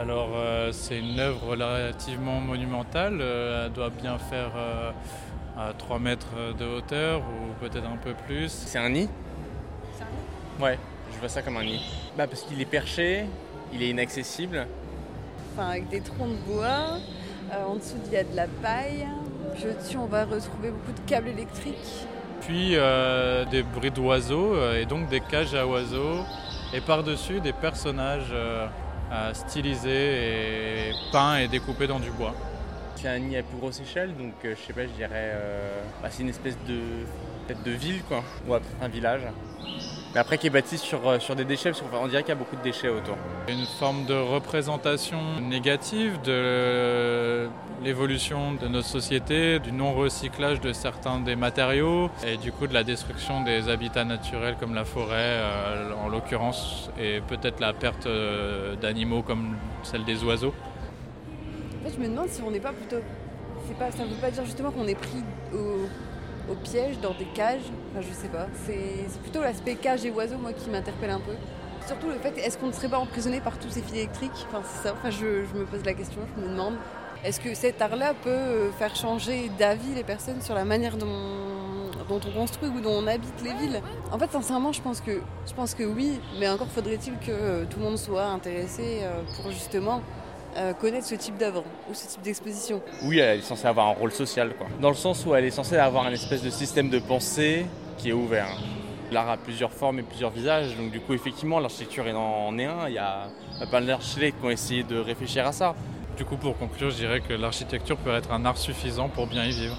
Alors euh, c'est une œuvre relativement monumentale, euh, elle doit bien faire euh, à 3 mètres de hauteur ou peut-être un peu plus. C'est un nid C'est un nid Ouais, je vois ça comme un nid. Bah parce qu'il est perché, il est inaccessible. Enfin, avec des troncs de bois. Euh, en dessous, il y a de la paille. Puis au-dessus, on va retrouver beaucoup de câbles électriques. Puis euh, des bruits d'oiseaux et donc des cages à oiseaux. Et par-dessus des personnages stylisés et peints et découpés dans du bois. C'est un nid à plus grosse échelle, donc euh, je sais pas, je dirais. euh, bah, c'est une espèce de. de ville quoi. Ou un village. Mais après qui est bâti sur, euh, sur des déchets, parce qu'on dirait qu'il y a beaucoup de déchets autour. Une forme de représentation négative de l'évolution de notre société, du non-recyclage de certains des matériaux et du coup de la destruction des habitats naturels comme la forêt euh, en l'occurrence et peut-être la perte euh, d'animaux comme celle des oiseaux. En fait, je me demande si on n'est pas plutôt. C'est pas, ça ne veut pas dire justement qu'on est pris au, au piège dans des cages. Enfin, je sais pas. C'est plutôt l'aspect cage et oiseaux, moi, qui m'interpelle un peu. Surtout le fait, est-ce qu'on ne serait pas emprisonné par tous ces fils électriques? Enfin, c'est ça. Enfin, je, je me pose la question, je me demande. Est-ce que cet art-là peut euh, faire changer d'avis les personnes sur la manière dont, dont on construit ou dont on habite les villes? En fait, sincèrement, je pense que, je pense que oui, mais encore faudrait-il que euh, tout le monde soit intéressé euh, pour justement euh, connaître ce type d'œuvre ou ce type d'exposition. Oui, elle est censée avoir un rôle social, quoi. Dans le sens où elle est censée avoir un espèce de système de pensée qui est ouvert. L'art a plusieurs formes et plusieurs visages, donc du coup, effectivement, l'architecture est en est un. Il y a pas mal d'architectes qui ont essayé de réfléchir à ça. Du coup pour conclure je dirais que l'architecture peut être un art suffisant pour bien y vivre.